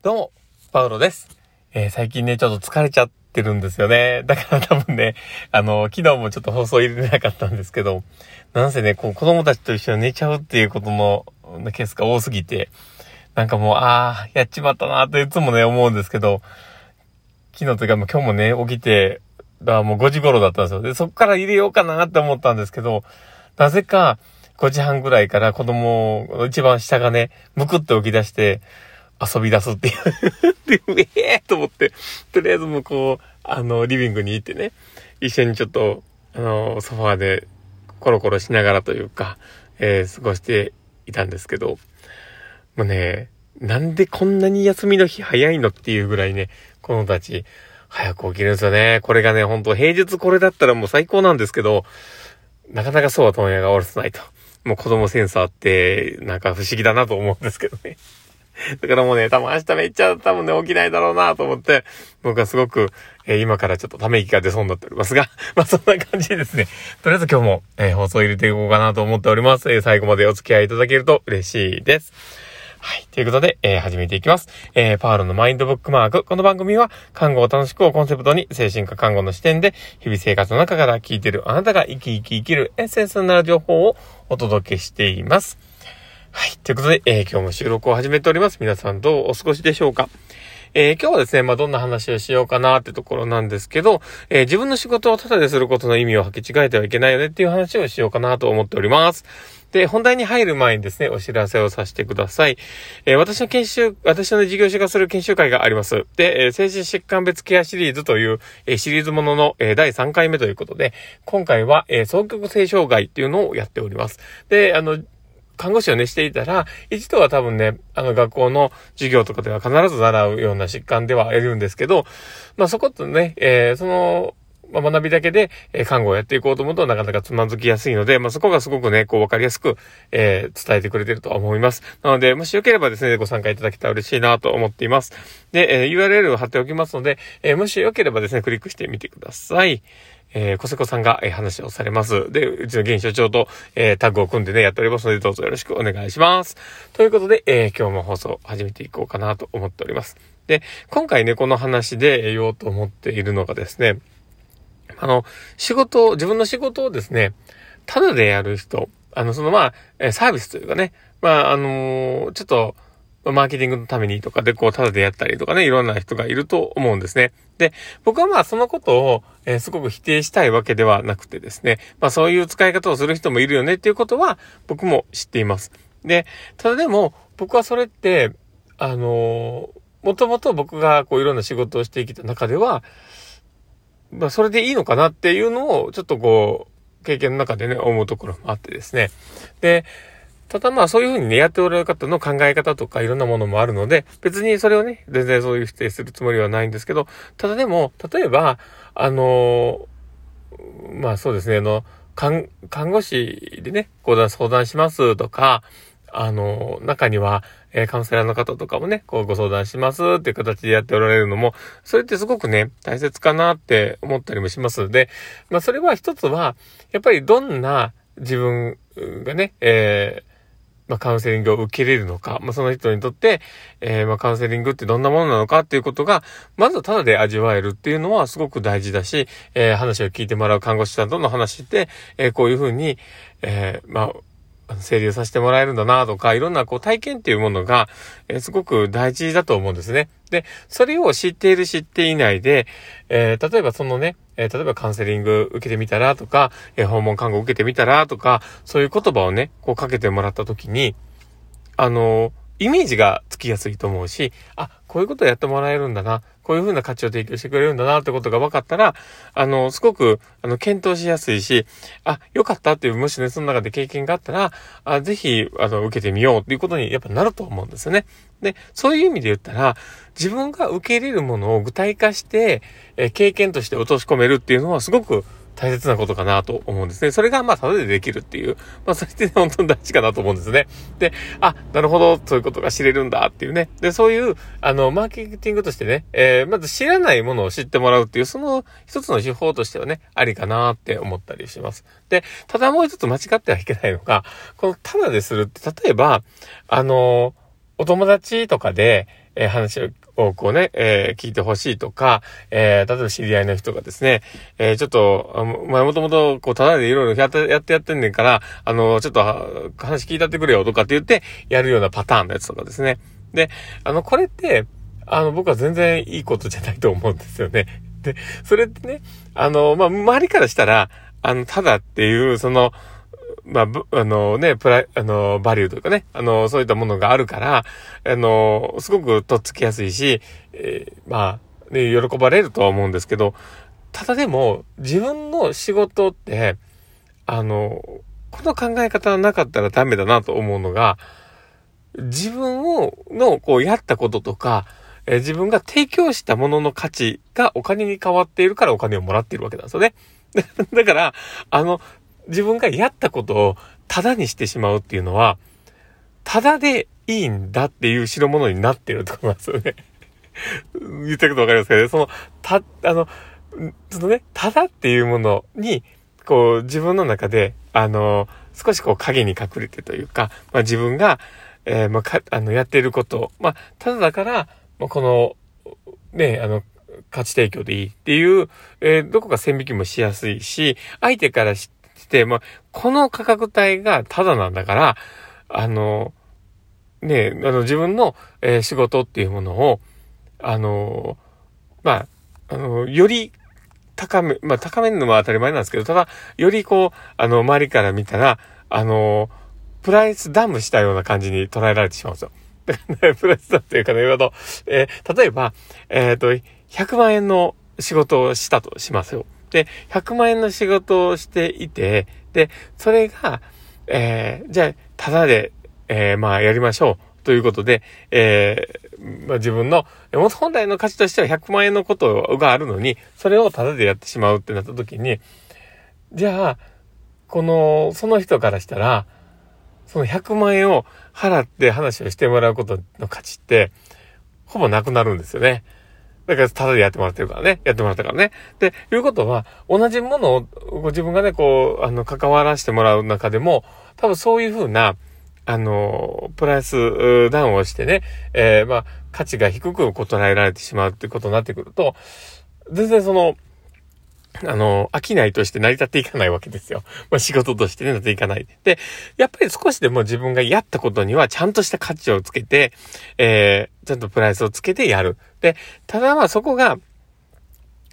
どうも、パウロです。えー、最近ね、ちょっと疲れちゃってるんですよね。だから多分ね、あの、昨日もちょっと放送入れてなかったんですけど、なんせね、こう子供たちと一緒に寝ちゃうっていうことのケースが多すぎて、なんかもう、ああ、やっちまったなっていつもね、思うんですけど、昨日というかもう今日もね、起きて、だもう5時頃だったんですよ。で、そっから入れようかなって思ったんですけど、なぜか5時半ぐらいから子供、一番下がね、むくって起き出して、遊び出すっていう で、ええ、と思って、とりあえずもうこう、あの、リビングに行ってね、一緒にちょっと、あの、ソファーでコロコロしながらというか、えー、過ごしていたんですけど、もうね、なんでこんなに休みの日早いのっていうぐらいね、子供たち、早く起きるんですよね。これがね、ほんと平日これだったらもう最高なんですけど、なかなかそうは問屋がおろせないと。もう子供センサーって、なんか不思議だなと思うんですけどね。だからもうね、多分明日めっちゃ多分ね、起きないだろうなと思って、僕はすごく、えー、今からちょっとため息が出そうになっておりますが、まあそんな感じでですね、とりあえず今日も、えー、放送入れていこうかなと思っております。えー、最後までお付き合いいただけると嬉しいです。はい。ということで、えー、始めていきます。えー、パールのマインドブックマーク。この番組は、看護を楽しくをコンセプトに、精神科看護の視点で、日々生活の中から聞いてるあなたが生き生き生きるエッセンスになる情報をお届けしています。はい。ということで、えー、今日も収録を始めております。皆さんどうお過ごしでしょうか？えー、今日はですね、まあ、どんな話をしようかなってところなんですけど、えー、自分の仕事をただですることの意味を履き違えてはいけないよねっていう話をしようかなと思っております。で、本題に入る前にですね、お知らせをさせてください。えー、私の研修、私の事業者がする研修会があります。で、え、精神疾患別ケアシリーズという、え、シリーズものの、え第3回目ということで、今回は、え双極性障害っていうのをやっております。で、あの、看護師をね、していたら、一度は多分ね、あの学校の授業とかでは必ず習うような疾患ではあるんですけど、まあそことね、えー、その、まあ、学びだけで、え、看護をやっていこうと思うとなかなかつまずきやすいので、まあ、そこがすごくね、こう分かりやすく、えー、伝えてくれてるとは思います。なので、もしよければですね、ご参加いただけたら嬉しいなと思っています。で、えー、URL を貼っておきますので、えー、もしよければですね、クリックしてみてください。えー、小瀬子さんが、えー、話をされます。で、うちの現所長と、えー、タッグを組んでね、やっておりますので、どうぞよろしくお願いします。ということで、えー、今日も放送始めていこうかなと思っております。で、今回ね、この話で言おうと思っているのがですね、あの、仕事、自分の仕事をですね、ただでやる人、あの、そのまあ、サービスというかね、まあ、あのー、ちょっと、マーケティングのためにとかでこう、ただでやったりとかね、いろんな人がいると思うんですね。で、僕はまあそのことを、えー、すごく否定したいわけではなくてですね、まあそういう使い方をする人もいるよねっていうことは僕も知っています。で、ただでも僕はそれって、あのー、もともと僕がこういろんな仕事をしてきた中では、まあ、それでいいのかなっていうのを、ちょっとこう、経験の中でね、思うところもあってですね。で、ただまあそういうふうにね、やっておられる方の考え方とかいろんなものもあるので、別にそれをね、全然そういう否定するつもりはないんですけど、ただでも、例えば、あのー、まあそうですね、あの、看護師でね、相談、相談しますとか、あの、中には、えー、カウンセラーの方とかもね、こうご相談しますっていう形でやっておられるのも、それってすごくね、大切かなって思ったりもします。ので、まあそれは一つは、やっぱりどんな自分がね、えーまあ、カウンセリングを受け入れるのか、まあ、その人にとって、えー、まあ、カウンセリングってどんなものなのかっていうことが、まずただで味わえるっていうのはすごく大事だし、えー、話を聞いてもらう看護師さんとの話で、えー、こういうふうに、えー、まあ、整理をさせてもらえるんだなとか、いろんなこう体験っていうものが、えー、すごく大事だと思うんですね。で、それを知っている知っていないで、えー、例えばそのね、えー、例えばカウンセリング受けてみたらとか、え訪問看護受けてみたらとか、そういう言葉をね、こうかけてもらった時に、あのイメージがつきやすいと思うし、あ、こういうことをやってもらえるんだな。こういうふうな価値を提供してくれるんだなってことが分かったら、あの、すごく、あの、検討しやすいし、あ、よかったっていう、もしね、その中で経験があったら、あぜひ、あの、受けてみようっていうことにやっぱなると思うんですよね。で、そういう意味で言ったら、自分が受け入れるものを具体化して、え経験として落とし込めるっていうのはすごく大切なことかなと思うんですね。それがまあ、ただでできるっていう、まあ、それって本当に大事かなと思うんですね。で、あ、なるほど、そういうことが知れるんだっていうね。で、そういう、あの、マーケティングとしてね、えー、まず知らないものを知ってもらうっていう、その一つの手法としてはね、ありかなって思ったりします。で、ただもう一つ間違ってはいけないのが、このただでするって、例えば、あの、お友達とかで、えー、話をこうね、えー、聞いてほしいとか、えー、例えば知り合いの人がですね、え、ちょっと、あまあ、もともと、こう、ただでいろいろやって、やってやってんねんから、あの、ちょっと、話聞いたってくれよとかって言って、やるようなパターンのやつとかですね。で、あの、これって、あの、僕は全然いいことじゃないと思うんですよね。で、それってね、あの、まあ、周りからしたら、あの、ただっていう、その、まあ、あのね、プライ、あの、バリューとかね、あの、そういったものがあるから、あの、すごくとっつきやすいし、えー、まあ、ね、喜ばれるとは思うんですけど、ただでも、自分の仕事って、あの、この考え方がなかったらダメだなと思うのが、自分を、の、こう、やったこととか、えー、自分が提供したものの価値がお金に変わっているからお金をもらっているわけなんですよね。だから、あの、自分がやったことをタダにしてしまうっていうのは、タダでいいんだっていう代物になってるとなんですよね。言ってることわかりますかねその、た、あの、そのね、タダっていうものに、こう、自分の中で、あの、少しこう影に隠れてというか、まあ自分が、えー、まあ、か、あの、やっていること、まあ、ただだから、まあ、この、ね、あの、価値提供でいいっていう、えー、どこか線引きもしやすいし、相手からして、まあ、この価格帯がタダなんだから、あの、ね、あの、自分の、えー、仕事っていうものを、あの、まあ、あの、より高め、まあ、高めるのは当たり前なんですけど、ただ、よりこう、あの、周りから見たら、あの、プライスダムしたような感じに捉えられてしまうんですよ。プライスダムっていうかね、言うと、えー、例えば、えっ、ー、と、100万円の仕事をしたとしますよ。で、100万円の仕事をしていて、で、それが、えー、じゃあ、ただで、えー、まあ、やりましょう。ということで、えー、まあ、自分の、本来の価値としては100万円のことがあるのに、それをただでやってしまうってなった時に、じゃあ、この、その人からしたら、その100万円を払って話をしてもらうことの価値って、ほぼなくなるんですよね。だから、ただでやってもらってるからね。やってもらったからね。で、いうことは、同じものを、ご自分がね、こう、あの、関わらせてもらう中でも、多分そういうふうな、あの、プライスダウンをしてね、えー、まあ、価値が低く捉えられてしまうってことになってくると、全然その、あの、飽きないとして成り立っていかないわけですよ。まあ、仕事としてね、なっていかない。で、やっぱり少しでも自分がやったことにはちゃんとした価値をつけて、えー、ちゃんとプライスをつけてやる。で、ただまあそこが、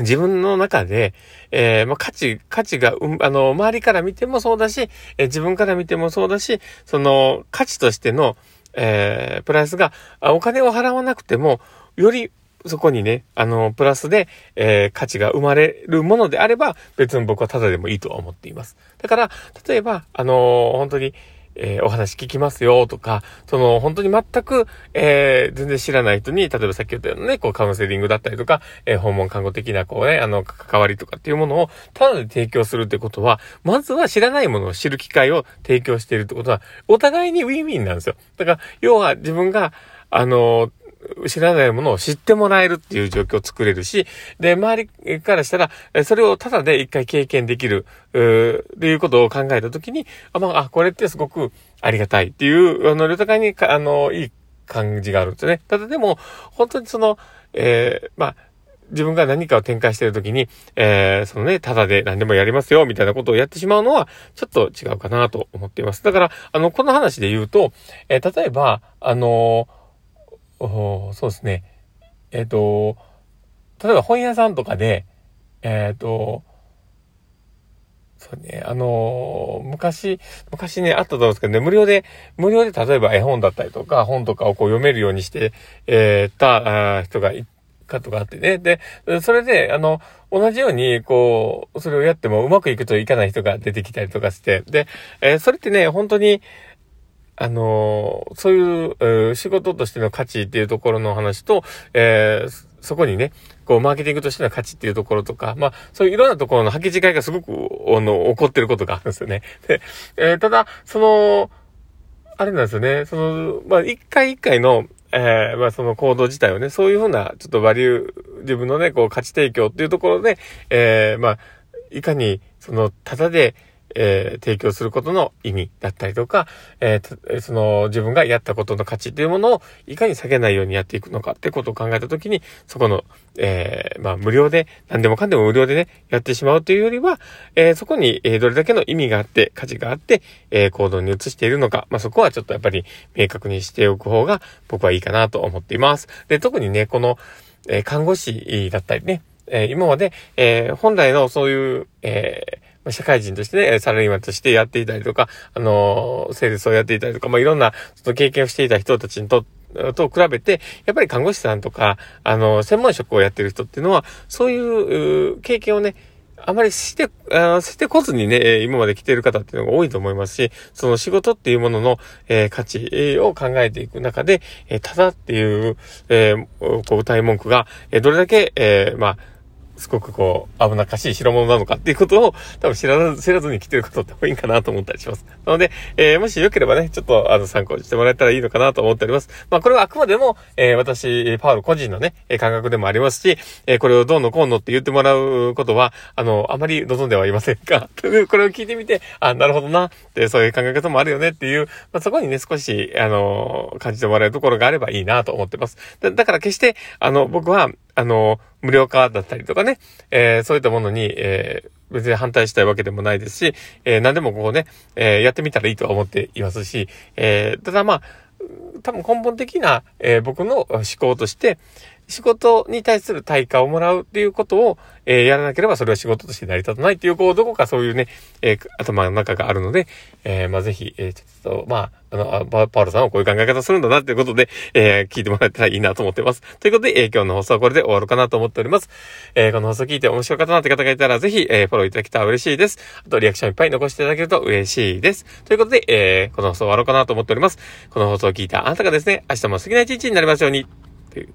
自分の中で、えー、まあ、価値、価値が、うん、あの、周りから見てもそうだし、えー、自分から見てもそうだし、その、価値としての、えー、プライスが、お金を払わなくても、よりそこにね、あの、プラスで、えー、価値が生まれるものであれば、別に僕はただでもいいとは思っています。だから、例えば、あのー、本当に、えー、お話聞きますよとか、その、本当に全く、えー、全然知らない人に、例えばさっき言ったようなね、こう、カウンセリングだったりとか、えー、訪問看護的な、こうね、あの、関わりとかっていうものを、ただで提供するってことは、まずは知らないものを知る機会を提供しているってことは、お互いにウィンウィンなんですよ。だから、要は自分が、あの知らないものを知ってもらえるっていう状況を作れるし、で、周りからしたら、それをただで一回経験できる、うっていうことを考えたときに、あ、まあ、あ、これってすごくありがたいっていう、あの、両互いに、あの、いい感じがあるんですね。ただでも、本当にその、えー、まあ、自分が何かを展開しているときに、えー、そのね、ただで何でもやりますよ、みたいなことをやってしまうのは、ちょっと違うかなと思っています。だから、あの、この話で言うと、えー、例えば、あのおそうですね。えっ、ー、と、例えば本屋さんとかで、えっ、ー、と、そうね、あのー、昔、昔ね、あったと思うんですけどね、無料で、無料で例えば絵本だったりとか、本とかをこう読めるようにして、えー、た、人がいかとかあってね。で、それで、あの、同じように、こう、それをやってもうまくいくといかない人が出てきたりとかして、で、えー、それってね、本当に、あのー、そういう、えー、仕事としての価値っていうところの話と、えー、そこにね、こう、マーケティングとしての価値っていうところとか、まあ、そういういろんなところの履き違いがすごく、あの、起こってることがあるんですよね。で、えー、ただ、その、あれなんですよね、その、まあ、一回一回の、えー、まあその行動自体をね、そういうふうな、ちょっとバリュー、自分のね、こう価値提供っていうところで、えー、まあ、いかに、その、ただで、えー、提供することの意味だったりとか、えー、その自分がやったことの価値というものをいかに下げないようにやっていくのかってことを考えたときに、そこの、えー、まあ無料で、何でもかんでも無料でね、やってしまうというよりは、えー、そこに、えどれだけの意味があって、価値があって、え行動に移しているのか、まあそこはちょっとやっぱり明確にしておく方が僕はいいかなと思っています。で、特にね、この、え看護師だったりね、え今まで、え本来のそういう、え社会人としてね、サラリーマンとしてやっていたりとか、あの、セールスをやっていたりとか、まあ、いろんな、その経験をしていた人たちにとと比べて、やっぱり看護師さんとか、あの、専門職をやってる人っていうのは、そういう経験をね、あまりして、あしてこずにね、今まで来ている方っていうのが多いと思いますし、その仕事っていうものの、えー、価値を考えていく中で、えー、ただっていう、えー、こう、歌い文句が、えどれだけ、えまあ、すごくこう、危なっかしい代物なのかっていうことを、多分知らず、知らずに来てることって多いんかなと思ったりします。なので、えー、もしよければね、ちょっと、あの、参考にしてもらえたらいいのかなと思っております。まあ、これはあくまでも、えー、私、パウル個人のね、え感覚でもありますし、えー、これをどうのこうのって言ってもらうことは、あの、あまり望んではいませんか これを聞いてみて、あ、なるほどな、ってそういう考え方もあるよねっていう、まあ、そこにね、少し、あの、感じてもらえるところがあればいいなと思ってます。だだから決して、あの、僕は、あの、無料化だったりとかね、えー、そういったものに、えー、別に反対したいわけでもないですし、えー、何でもこうね、え、やってみたらいいとは思っていますし、え、ただまあ、多分根本的な、え、僕の思考として、仕事に対する対価をもらうっていうことを、えー、やらなければそれは仕事として成り立たないっていう、こう、どこかそういうね、えー、頭の中があるので、えー、まあ、ぜひ、え、ちょっと、まあ、あの、パパウロさんはこういう考え方するんだなっていうことで、え、聞いてもらえたらいいなと思ってます。ということで、え、今日の放送はこれで終わるかなと思っております。え、この放送聞いて面白かったなって方がいたら、ぜひ、え、フォローいただけたら嬉しいです。あと、リアクションいっぱい残していただけると嬉しいです。ということで、えー、この放送終わろうかなと思っております。この放送を聞いたあなたがですね、明日も素敵な一日になりますように。